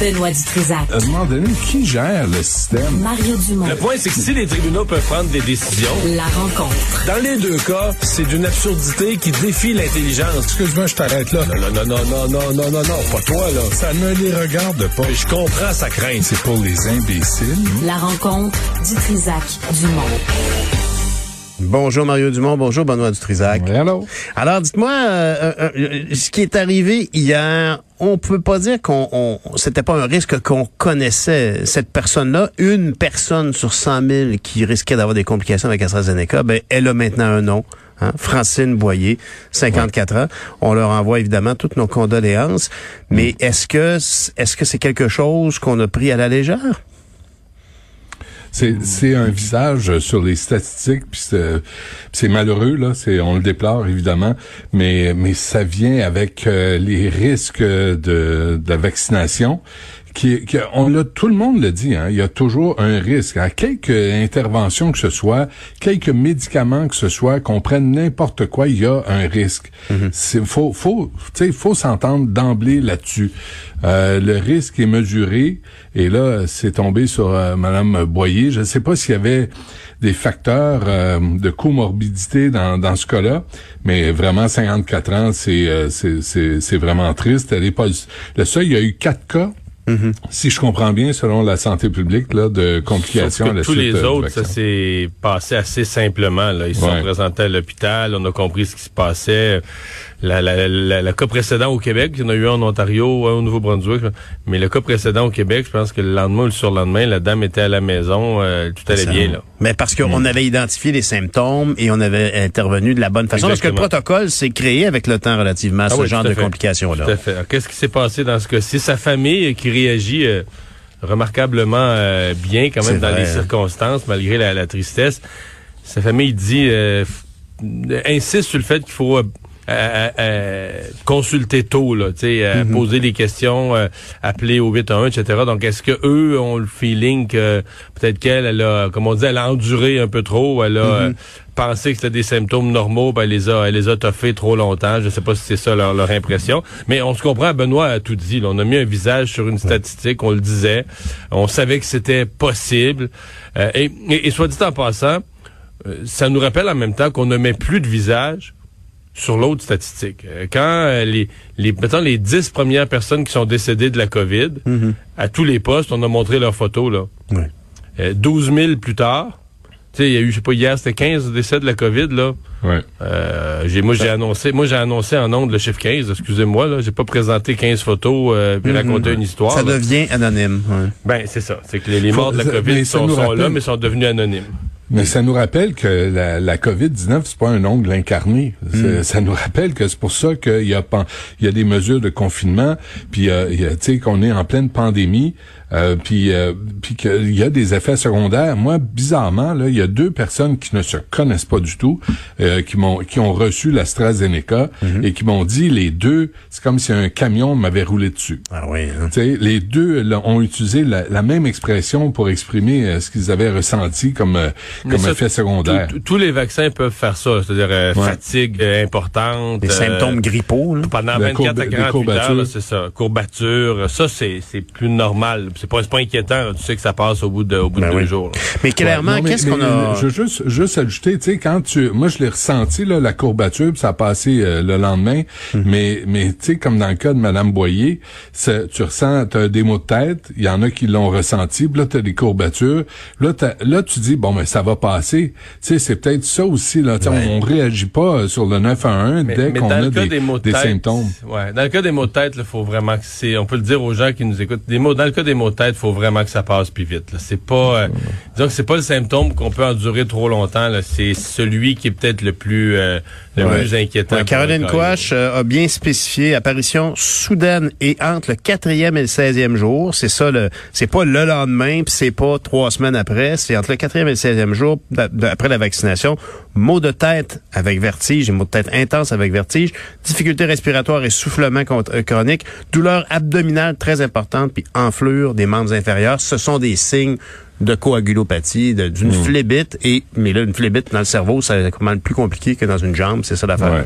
Benoît Dutrisac. À un moment donné, qui gère le système? Mario Dumont. Le point, c'est que si les tribunaux peuvent prendre des décisions, La rencontre. dans les deux cas, c'est d'une absurdité qui défie l'intelligence. Excuse-moi, je t'arrête là. Non, non, non, non, non, non, non, non, pas toi, là. Ça ne les regarde pas. Je comprends sa crainte. C'est pour les imbéciles. La rencontre Dutrisac Dumont. Bonjour Mario Dumont, bonjour Benoît Dutrisac. Hello. Alors dites-moi, euh, euh, euh, ce qui est arrivé hier, on peut pas dire qu'on on, c'était pas un risque qu'on connaissait cette personne-là. Une personne sur 100 000 qui risquait d'avoir des complications avec AstraZeneca, ben elle a maintenant un nom. hein, Francine Boyer, 54 ans. On leur envoie évidemment toutes nos condoléances. Mais est-ce que est-ce que c'est quelque chose qu'on a pris à la légère? C'est, c'est un visage sur les statistiques, puis c'est, c'est malheureux là, c'est on le déplore évidemment, mais mais ça vient avec euh, les risques de, de la vaccination. Qui, qui- on l'a, tout le monde le dit, hein, il y a toujours un risque. À quelque intervention que ce soit, quelques médicaments que ce soit, qu'on prenne n'importe quoi, il y a un risque. C'est faut, faut, tu sais, faut s'entendre d'emblée là-dessus. Euh, le risque est mesuré, et là, c'est tombé sur euh, Madame Boyer. Je ne sais pas s'il y avait des facteurs euh, de comorbidité dans, dans ce cas-là, mais vraiment 54 ans, c'est euh, c'est c'est vraiment triste. Elle est pas le seul. Il y a eu quatre cas. Si je comprends bien, selon la santé publique, là, de complications Sauf à la tous suite les autres, ça s'est passé assez simplement. Là. Ils se sont présentés à l'hôpital, on a compris ce qui se passait. La, la, la, la cas précédent au Québec, il y en a eu un en Ontario, un au Nouveau-Brunswick, mais le cas précédent au Québec, je pense que le lendemain ou le surlendemain, la dame était à la maison, euh, tout allait bien. Là. Mais parce qu'on avait identifié les symptômes et on avait intervenu de la bonne façon. Exactement. Parce que le protocole s'est créé avec le temps relativement à Ah ce oui, genre à de complications-là. Tout à fait. Alors, Qu'est-ce qui s'est passé dans ce cas-ci? Sa famille euh, qui réagit euh, remarquablement euh, bien quand même dans vrai, les circonstances, malgré la, la tristesse. Sa famille dit, euh, insiste sur le fait qu'il faut... euh, euh, consulter tôt, là, tu sais, euh, poser des questions, euh, appeler au 811, etc. Donc, est-ce que eux ont le feeling que peut-être qu'elle, elle a, comme on dit, elle a enduré un peu trop, elle a euh, pensé que c'était des symptômes normaux, ben, elle les a, elle les a toffés trop longtemps? Je sais pas si c'est ça leur, leur impression. Mais on se comprend, Benoît a tout dit. là. On a mis un visage sur une statistique, on le disait. On savait que c'était possible. Euh, et, et- et soit dit en passant, ça nous rappelle en même temps qu'on ne met plus de visage sur l'autre statistique. Euh, Quand euh, les, les, mettons, les 10 premières personnes qui sont décédées de la COVID, à tous les postes, on a montré leurs photos, là. Euh, 12 000 plus tard, tu sais, il y a eu, je sais pas, hier, c'était 15 décès de la COVID, là. Ouais. Euh, j'ai, moi, j'ai annoncé, moi, j'ai annoncé en ondes le chiffre 15, excusez-moi, là. J'ai pas présenté 15 photos, euh, puis raconté une histoire. Ça là. devient anonyme. ouais. Ben, c'est ça. C'est que les, morts de la COVID sont, là, mais sont devenus anonymes. Mais ça nous rappelle que la, la COVID-19, c'est pas un ongle incarné. C'est- Ça nous rappelle que c'est pour ça qu'il y a pan- il y a des mesures de confinement, puis euh, il y a, tu sais qu'on est en pleine pandémie, euh, puis euh, puis qu'il y a des effets secondaires. Moi, bizarrement, là, il y a deux personnes qui ne se connaissent pas du tout, euh, qui m'ont qui ont reçu l'AstraZeneca et qui m'ont dit les deux, c'est comme si un camion m'avait roulé dessus. Ah oui. hein. Tu sais, les deux là, ont utilisé la, la même expression pour exprimer euh, ce qu'ils avaient ressenti comme euh, comme ça, effet secondaire. Tous- les vaccins peuvent faire ça, c'est-à-dire euh, Ouais. fatigue euh, importante. Des euh, symptômes grippaux. là. Pendant La 24 courbe- à des 48 heures, c'est ça. Courbature, ça, c'est, c'est plus normal. C'est pas, c'est pas inquiétant. Tu sais que ça passe au bout de, au bout Ben de oui. deux jours. là. Mais clairement, Ouais, qu'est-ce qu'on a... Je veux juste, juste ajouter, tu sais, quand tu, moi je l'ai ressenti là, la courbature, puis ça a passé euh, le lendemain, Mhm. mais mais tu sais comme dans le cas de Madame Boyer, tu ressens, t'as des maux de tête, il y en a qui l'ont ressenti, puis là t'as des courbatures, là t'as- là tu dis bon mais ça va passer, tu sais c'est peut-être ça aussi là, tu Ouais. on, on réagit pas euh, sur le 911 Mais, dès mais qu'on a des, des mots de des tête, symptômes. Ouais, dans le cas des mots de tête, il faut vraiment que c'est, on peut le dire aux gens qui nous écoutent, des mots, dans le cas des mots de tête, faut vraiment que ça passe plus vite. C'est pas, euh, disons que c'est pas le symptôme qu'on peut endurer trop longtemps. C'est celui qui est peut-être le plus, euh, le Ouais. plus inquiétant. Ouais, Caroline. Quash euh, a bien spécifié apparition soudaine et entre le quatrième et le seizième jour. C'est ça, le, c'est pas le lendemain, puis c'est pas trois semaines après. C'est entre le quatrième et le seizième jour après la vaccination. Maux de tête avec vertige, maux de tête intense avec vertige, difficultés respiratoires et soufflement euh, chronique, douleur abdominale très importante, puis enflure des membres inférieurs. Ce sont des signes de coagulopathie, d'une Hmm. phlébite. Et, mais là, une phlébite dans le cerveau, c'est mal plus compliqué que dans une jambe, c'est ça l'affaire. Ouais.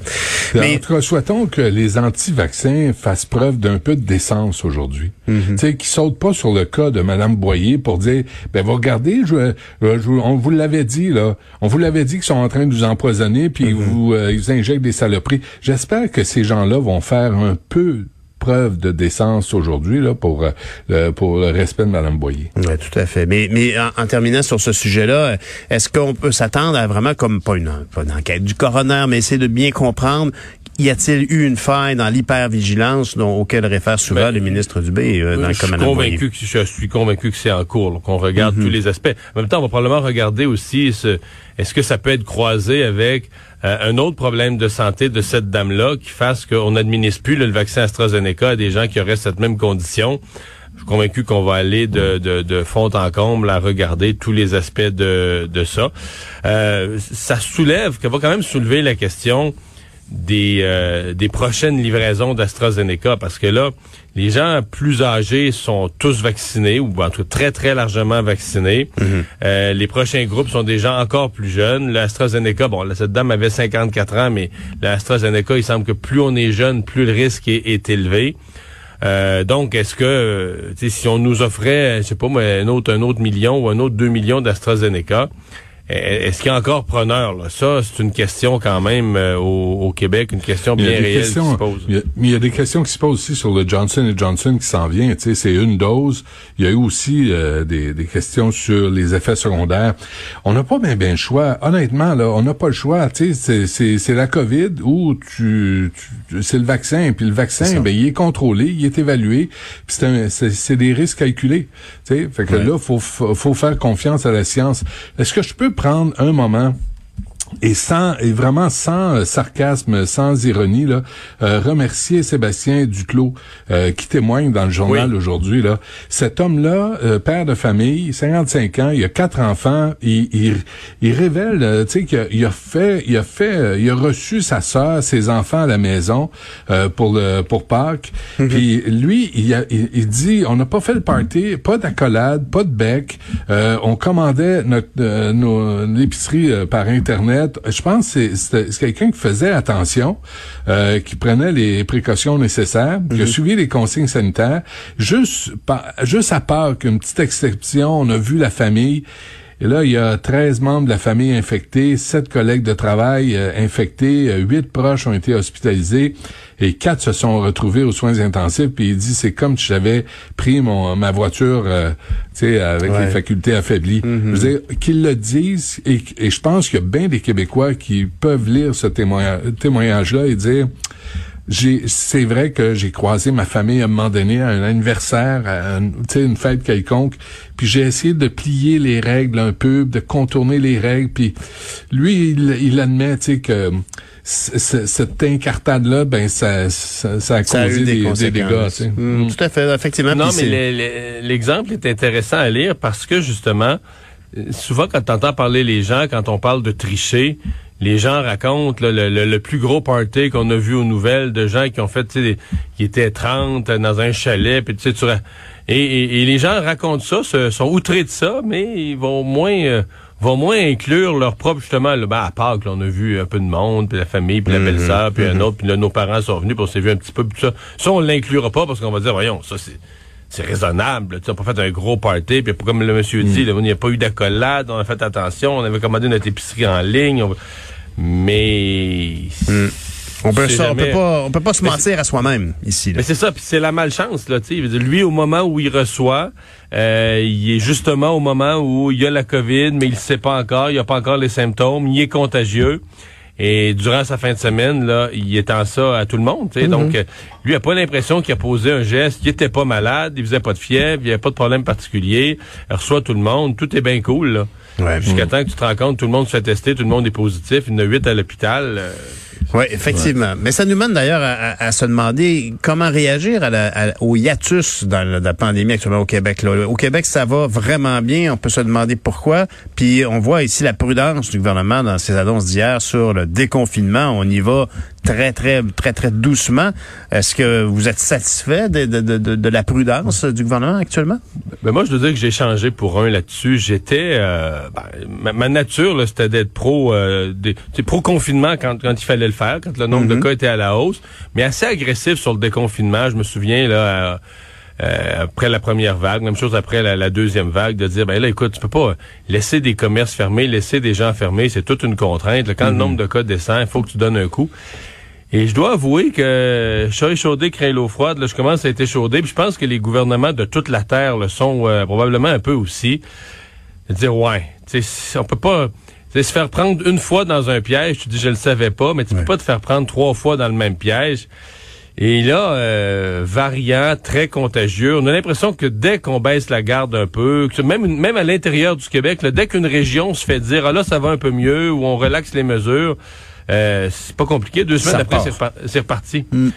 Mais- En tout cas, souhaitons que les anti-vaccins fassent preuve d'un peu de décence aujourd'hui. Mhm. Tu sais, qu'ils sautent pas sur le cas de Madame Boyer pour dire, ben, vous regardez, je, je- on vous l'avait dit, là. On vous l'avait dit qu'ils sont en train de vous empoisonner, puis Mhm. vous, euh, ils vous injectent des saloperies. J'espère que ces gens-là vont faire un peu preuve de décence aujourd'hui, là, pour, euh, le, pour le respect de Madame Boyer. Oui, tout à fait. Mais, mais en, en terminant sur ce sujet-là, est-ce qu'on peut s'attendre à vraiment comme pas une, pas une enquête du coroner, mais essayer de bien comprendre y a-t-il eu une faille dans l'hypervigilance dont, auquel réfère souvent Ben, le ministre Dubé euh, dans le je Boyer? convaincu que je suis convaincu que c'est en cours, là, qu'on regarde Mhm. tous les aspects. En même temps, on va probablement regarder aussi ce, est-ce que ça peut être croisé avec euh, un autre problème de santé de cette dame-là qui fasse qu'on n'administre plus là, le vaccin AstraZeneca à des gens qui auraient cette même condition. Je suis convaincu qu'on va aller de, de, de fond en comble à regarder tous les aspects de, de ça. Euh, ça soulève, ça va quand même soulever la question des, euh, des prochaines livraisons d'AstraZeneca parce que là, les gens plus âgés sont tous vaccinés ou en tout cas très très largement vaccinés. Euh, les prochains groupes sont des gens encore plus jeunes. L'AstraZeneca, bon, là, cette dame avait 54 ans, mais l'AstraZeneca, il semble que plus on est jeune, plus le risque est, est élevé. Euh, donc, est-ce que euh, si on nous offrait, je sais pas moi, un autre, un autre million ou un autre deux millions d'AstraZeneca, est-ce qu'il y a encore preneur? Là? Ça, c'est une question quand même euh, au, au Québec, une question bien réelle questions, qui se pose. il y a- mais il y a des questions qui se posent aussi sur le Johnson Johnson qui s'en vient. Tu sais, c'est une dose. Il y a eu aussi euh, des, des questions sur les effets secondaires. On n'a pas bien bien le choix. Honnêtement, là, on n'a pas le choix. Tu sais, c'est- la COVID ou tu, tu- c'est le vaccin. Puis le vaccin, ben il est contrôlé, il est évalué. C'est des risques calculés. Tu sais, fait que là, faut faut faut faire confiance à la science. Est-ce que je peux prendre un moment? Et sans et vraiment sans euh, sarcasme, sans ironie là, euh, remercier Sébastien Duclos euh, qui témoigne dans le journal Oui. aujourd'hui là. Cet homme-là, euh, père de famille, 55 ans, il a quatre enfants, il il, il révèle euh, tu sais qu'il a, il a fait il a fait il a reçu sa sœur, ses enfants à la maison euh, pour le pour Pâques. Puis lui, il, a, il, il dit on n'a pas fait le party, pas d'accolade, pas de bec, euh, on commandait notre euh, nos- l'épicerie par internet. Je pense que c'est- quelqu'un qui faisait attention, euh, qui prenait les précautions nécessaires, qui a suivi les consignes sanitaires. Juste, par- juste à part qu'une petite exception, on a vu la famille. Et là, il y a 13 membres de la famille infectés, 7 collègues de travail euh, infectés, 8 proches ont été hospitalisés et 4 se sont retrouvés aux soins intensifs. Puis il dit, c'est comme si j'avais pris mon ma voiture, euh, tu sais, avec Ouais. les facultés affaiblies. Je veux dire, qu'ils le disent, et, et je pense qu'il y a bien des Québécois qui peuvent lire ce témoignage- témoignage-là et dire, c'est vrai que j'ai croisé ma famille à un moment donné à un anniversaire, à sais, une fête quelconque, puis j'ai essayé de plier les règles un peu, de contourner les règles, puis lui il, il admet tu sais que cette incartade là ben ça ça, ça a Ça a causé eu des, des, des dégâts, conséquences. tu sais. Mm, Mm. Tout à fait, effectivement. Non, mais l'exemple est intéressant à lire parce que justement, euh, souvent quand tu entends parler les gens, quand on parle de tricher, les gens racontent là, le, le- le plus gros party qu'on a vu aux nouvelles de gens qui ont fait, tu sais, des- qui étaient 30 dans un chalet, puis tu sais, et, et- et les gens racontent ça, se- sont outrés de ça, mais ils vont moins euh, vont moins inclure leur propre justement là, ben, à Pâques, là, on a vu un peu de monde, puis la famille, puis la belle-sœur, puis un autre, puis là, nos parents sont venus, puis on s'est vu un petit peu, puis tout ça. Ça, on l'inclura pas parce qu'on va dire, voyons, ça c'est c'est raisonnable. Tu sais, on n'a pas fait un gros party, puis comme le monsieur dit, là, il n'y a pas eu d'accolade, on a fait attention, on avait commandé notre épicerie en ligne. on- Mais on peut, ça, on jamais- peut pas, on peut pas se Mais mentir à soi-même ici. là. mais c'est ça, puis c'est la malchance, là, tu Lui, au moment où il reçoit, euh, il est justement au moment où il y a la COVID, mais il ne sait pas encore, il a pas encore les symptômes, il est contagieux. Et durant sa fin de semaine, là, il étend ça à tout le monde. tu sais. Donc, euh, lui a pas l'impression qu'il a posé un geste, il était pas malade, il faisait pas de fièvre, il avait pas de problème particulier, il reçoit tout le monde, tout est bien cool. Là. Ouais. Jusqu'à temps que tu te rends compte, tout le monde se fait tester, tout le monde est positif, il y en a huit à l'hôpital. euh, Oui, effectivement. Mais ça nous mène d'ailleurs à, à- à se demander comment réagir à la- à- au hiatus dans la, la pandémie actuellement au Québec. Là. Au Québec, ça va vraiment bien. On peut se demander pourquoi. Puis on voit ici la prudence du gouvernement dans ses annonces d'hier sur le déconfinement. On y va très, très, très, très doucement. Est-ce que vous êtes satisfait de, de, de, de la prudence du gouvernement actuellement? Ben moi, je dois dire que j'ai changé pour un là-dessus. J'étais... Euh, ben, ma, nature, c'était d'être pro euh, pro confinement quand, quand il fallait le faire, quand le nombre de mhm. cas était à la hausse, mais assez agressif sur le déconfinement. Je me souviens, là... Euh, après la première vague, même chose après la, deuxième vague, de dire ben là écoute, tu peux pas laisser des commerces fermés, laisser des gens fermés, c'est toute une contrainte. quand le mhm. nombre de cas descend, il faut que tu donnes un coup. Et je dois avouer que chat échaudé craint l'eau froide. Là, je commence à être échaudé. Puis je pense que les gouvernements de toute la terre le sont euh, probablement un peu aussi. De dire ouais, on peut pas se faire prendre une fois dans un piège. Tu dis je le savais pas, mais tu peux pas te faire prendre trois fois dans le même piège. Et là, euh, variant, très contagieux. On a l'impression que dès qu'on baisse la garde un peu, que même, même à l'intérieur du Québec, dès qu'une région se fait dire ah là ça va un peu mieux ou on relaxe les mesures, euh, c'est pas compliqué. Deux semaines après, c'est reparti. Hmm.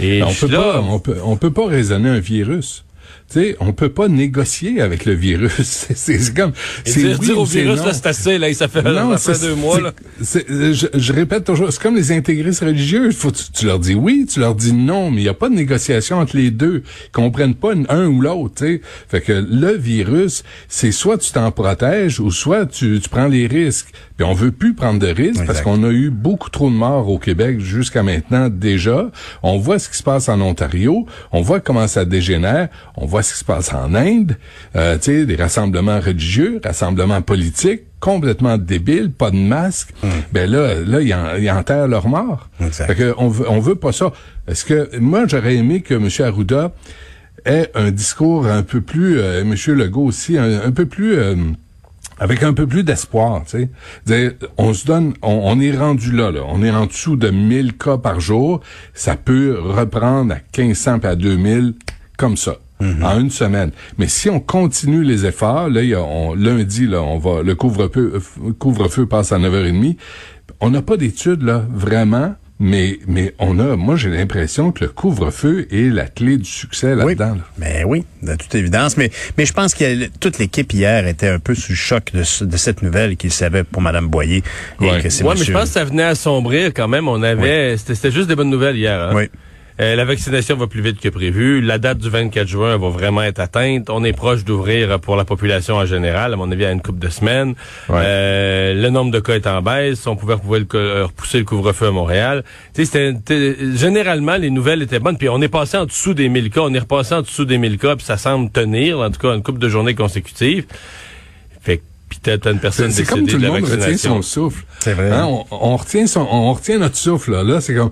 Et on peut pas, on peut, on peut pas raisonner un virus. Tu sais, on peut pas négocier avec le virus. c'est comme... C'est dire, dire au virus, là, c'est assez, là, ça fait, non, ça fait deux mois, là. Je, je, répète toujours, c'est comme les intégristes religieux. Faut, tu, tu, leur dis oui, tu leur dis non, mais il n'y a pas de négociation entre les deux. Ils comprennent pas un ou l'autre, tu sais. Fait que le virus, c'est soit tu t'en protèges ou soit tu, tu prends les risques. Puis on veut plus prendre de risques parce qu'on a eu beaucoup trop de morts au Québec jusqu'à maintenant déjà. On voit ce qui se passe en Ontario, on voit comment ça dégénère, on voit ce qui se passe en Inde, euh, tu sais, des rassemblements religieux, rassemblements politiques, complètement débiles, pas de masque. Hmm. Ben là, là, ils, enterrent leurs morts. Fait que on veut, on veut pas ça. Est-ce que moi j'aurais aimé que M. Arruda ait un discours un peu plus, euh, M. Legault aussi, un, peu plus euh, avec un peu plus d'espoir, tu sais. On se donne, on, est rendu là, là. On est en dessous de 1000 cas par jour. Ça peut reprendre à 1500 puis à 2000 comme ça. Mhm. en une semaine. Mais si on continue les efforts, là, on, lundi, là, on va, le couvre-feu, euh, couvre-feu passe à 9h30. On n'a pas d'études, là, vraiment mais, mais on a, moi, j'ai l'impression que le couvre-feu est la clé du succès là-dedans. Oui, mais oui, de toute évidence. Mais, mais je pense que toute l'équipe hier était un peu sous le choc de, de cette nouvelle qu'il savait pour Mme Boyer. Oui, mais je pense que ça venait assombrir quand même. On avait, c'était juste des bonnes nouvelles hier. Hein? Oui. Euh, la vaccination va plus vite que prévu. La date du 24 juin va vraiment être atteinte. On est proche d'ouvrir pour la population en général, à mon avis, à une couple de semaines. Euh, le nombre de cas est en baisse. On pouvait euh, repousser le couvre-feu à Montréal. généralement, les nouvelles étaient bonnes. Puis on est passé en dessous des 1000 cas. On est repassé en dessous des 1000 cas. Puis ça semble tenir, en tout cas, une couple de journées consécutives. Une personne C'est comme tout le monde retient son souffle. C'est vrai. Hein, on, retient son, on retient notre souffle. Là, là c'est comme,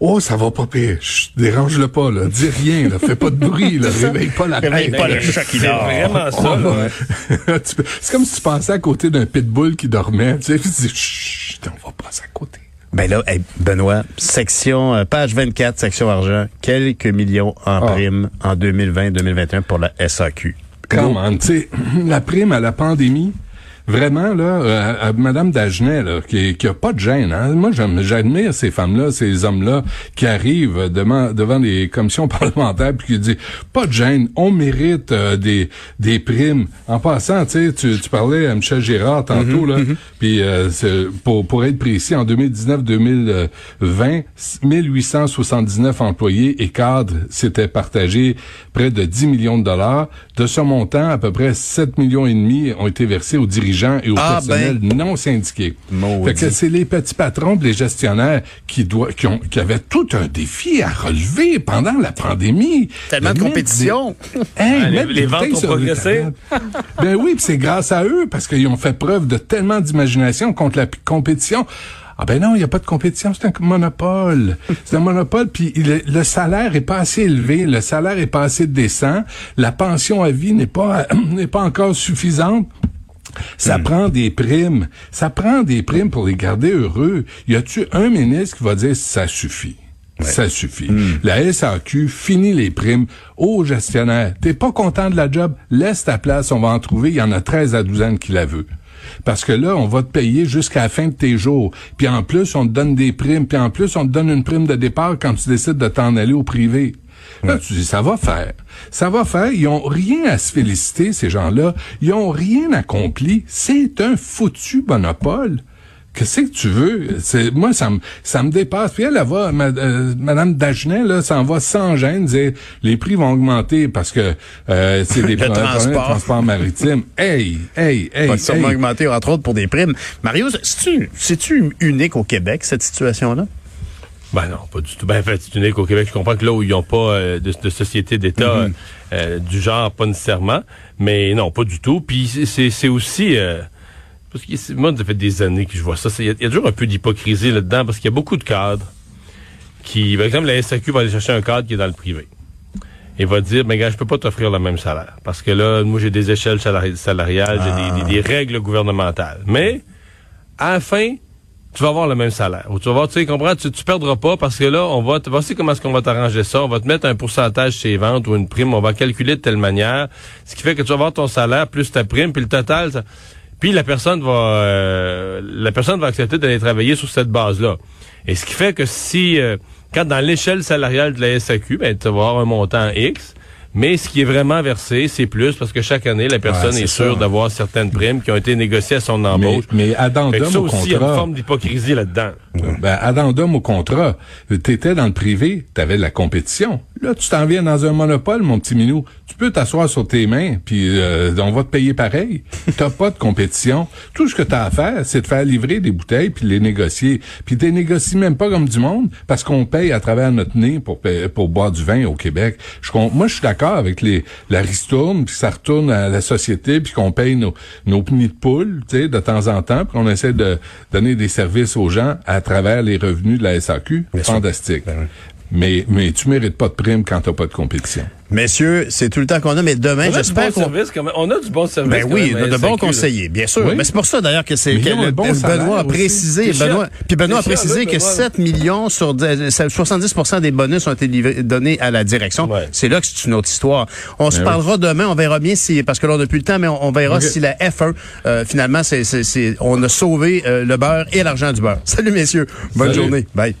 oh, ça va pas pire. Dérange-le pas, là. Dis rien, là. Fais pas de bruit, là. Réveille pas la Réveille pas le chat qui dort. C'est vraiment ça, là. c'est comme si tu passais à côté d'un pitbull qui dormait. Tu sais, tu dis, chut, on va passer à côté. Ben là, Benoît, section, euh, page 24, section argent, quelques millions en ah. prime en 2020-2021 pour la SAQ. Comment, tu sais, la prime à la pandémie, vraiment là, euh, à, Madame Dagenet là, qui, qui a pas de gêne. Hein. Moi, j'admire ces femmes-là, ces hommes-là qui arrivent devant devant les commissions parlementaires puis qui disent pas de gêne, on mérite euh, des des primes. En passant, tu tu parlais à Michel Gérard tantôt mhm, là, mhm. puis euh, pour pour être précis, en 2019-2020, 1879 employés et cadres s'étaient partagés près de 10 millions de dollars. De ce montant, à peu près 7 millions et demi ont été versés aux dirigeants et aux ah, ben. non syndiqués. Fait que c'est les petits patrons, les gestionnaires qui doivent, qui, ont, qui avaient tout un défi à relever pendant la pandémie. Tellement de compétition. Les, ventes ont progressé. ben oui, c'est grâce à eux parce qu'ils ont fait preuve de tellement d'imagination contre la compétition. Ah ben non, il n'y a pas de compétition, c'est un monopole. C'est un monopole, puis le salaire est pas assez élevé, le salaire est pas assez décent, la pension à vie n'est pas n'est pas encore suffisante. Ça hmm. prend des primes. Ça prend des primes pour les garder heureux. Y a-tu un ministre qui va dire ça suffit? Ça suffit. Hmm. La SAQ finit les primes aux gestionnaires. T'es pas content de la job? Laisse ta place, on va en trouver. Il y en a 13 à 12 ans qui la veut. Parce que là, on va te payer jusqu'à la fin de tes jours. Puis en plus, on te donne des primes. Puis en plus, on te donne une prime de départ quand tu décides de t'en aller au privé. Là, tu dis, ça va faire. Ça va faire. Ils ont rien à se féliciter, ces gens-là. Ils ont rien accompli. C'est un foutu monopole. qu'est-ce que tu veux? C'est, moi, ça me, ça me dépasse. Puis elle, elle va, ma- euh, Madame Dagenet, là, s'en va sans gêne dire, les prix vont augmenter parce que, euh, c'est des problèmes de transport. transport maritime. Hey, hey, hey, va hey. sûrement augmenter, entre autres, pour des primes. Mario, c'est-tu, c'est-tu unique au Québec, cette situation-là? Ben non, pas du tout. Ben, en fait, c'est unique au Québec. Je comprends que là où ils n'ont pas euh, de, de société d'État Mhm. euh, du genre, pas nécessairement. Mais non, pas du tout. Puis c'est- c'est c'est aussi... euh, parce que c'est- moi, ça fait des années que je vois ça. Il y, a- il y a toujours un peu d'hypocrisie là-dedans parce qu'il y a beaucoup de cadres qui... Par exemple, la SAQ va aller chercher un cadre qui est dans le privé. Et va dire, mais gars, je peux pas t'offrir le même salaire. Parce que là, moi, j'ai des échelles salari- salariales, j'ai des- des, des règles gouvernementales. Mais, à la fin, tu vas avoir le même salaire. Ou tu vas voir, tu sais, comprends, tu, tu perdras pas parce que là, on va, te voici comment est-ce qu'on va t'arranger ça. On va te mettre un pourcentage chez les ventes ou une prime. On va calculer de telle manière. Ce qui fait que tu vas avoir ton salaire plus ta prime, puis le total, ça- puis la personne va, euh, la personne va accepter d'aller travailler sur cette base-là. Et ce qui fait que si, euh, quand dans l'échelle salariale de la SAQ, ben, tu vas avoir un montant X, mais ce qui est vraiment versé, c'est plus parce que chaque année, la personne est sûre d'avoir certaines primes qui ont été négociées à son Mais, embauche. mais que addendum ça au aussi, il y a une contrat. forme d'hypocrisie là-dedans. Ben, addendum au contrat. T'étais dans le privé, t'avais de la compétition. Là, tu t'en viens dans un monopole, mon petit minou. Tu peux t'asseoir sur tes mains, puis euh, on va te payer pareil. T'as pas de compétition. Tout ce que t'as à faire, c'est de faire livrer des bouteilles puis de les négocier. Puis t'es négocies même pas comme du monde, parce qu'on paye à travers notre nez pour boire du vin au Québec. Je, moi, je suis d'accord avec les la ristourne, puis ça retourne à la société, puis qu'on paye nos nos de poule, tu sais, de temps en temps, puis qu'on essaie de donner des services aux gens à travers les revenus de la SAQ. Fantastique. Mais, mais tu mérites pas de prime quand t'as pas de compétition. Messieurs, c'est tout le temps qu'on a, mais demain, On a du j'espère bon qu'on... service quand même. On a du bon service. Ben oui, même à de, de bons conseillers, bien sûr. Oui. Mais c'est pour ça d'ailleurs que c'est le- bon Benoît a précisé, Benoît, puis Benoît a précisé que Benoît. 7 millions sur de- 70% des bonus ont été livrés- donnés à la direction. Ouais. C'est là que c'est une autre histoire. On se Ben parlera demain, on verra bien si parce que là on n'a plus le temps, mais on, on verra si la F1 euh, finalement c'est c'est c'est- on a sauvé euh, le beurre et l'argent du beurre. Salut messieurs, bonne Salut. journée, bye.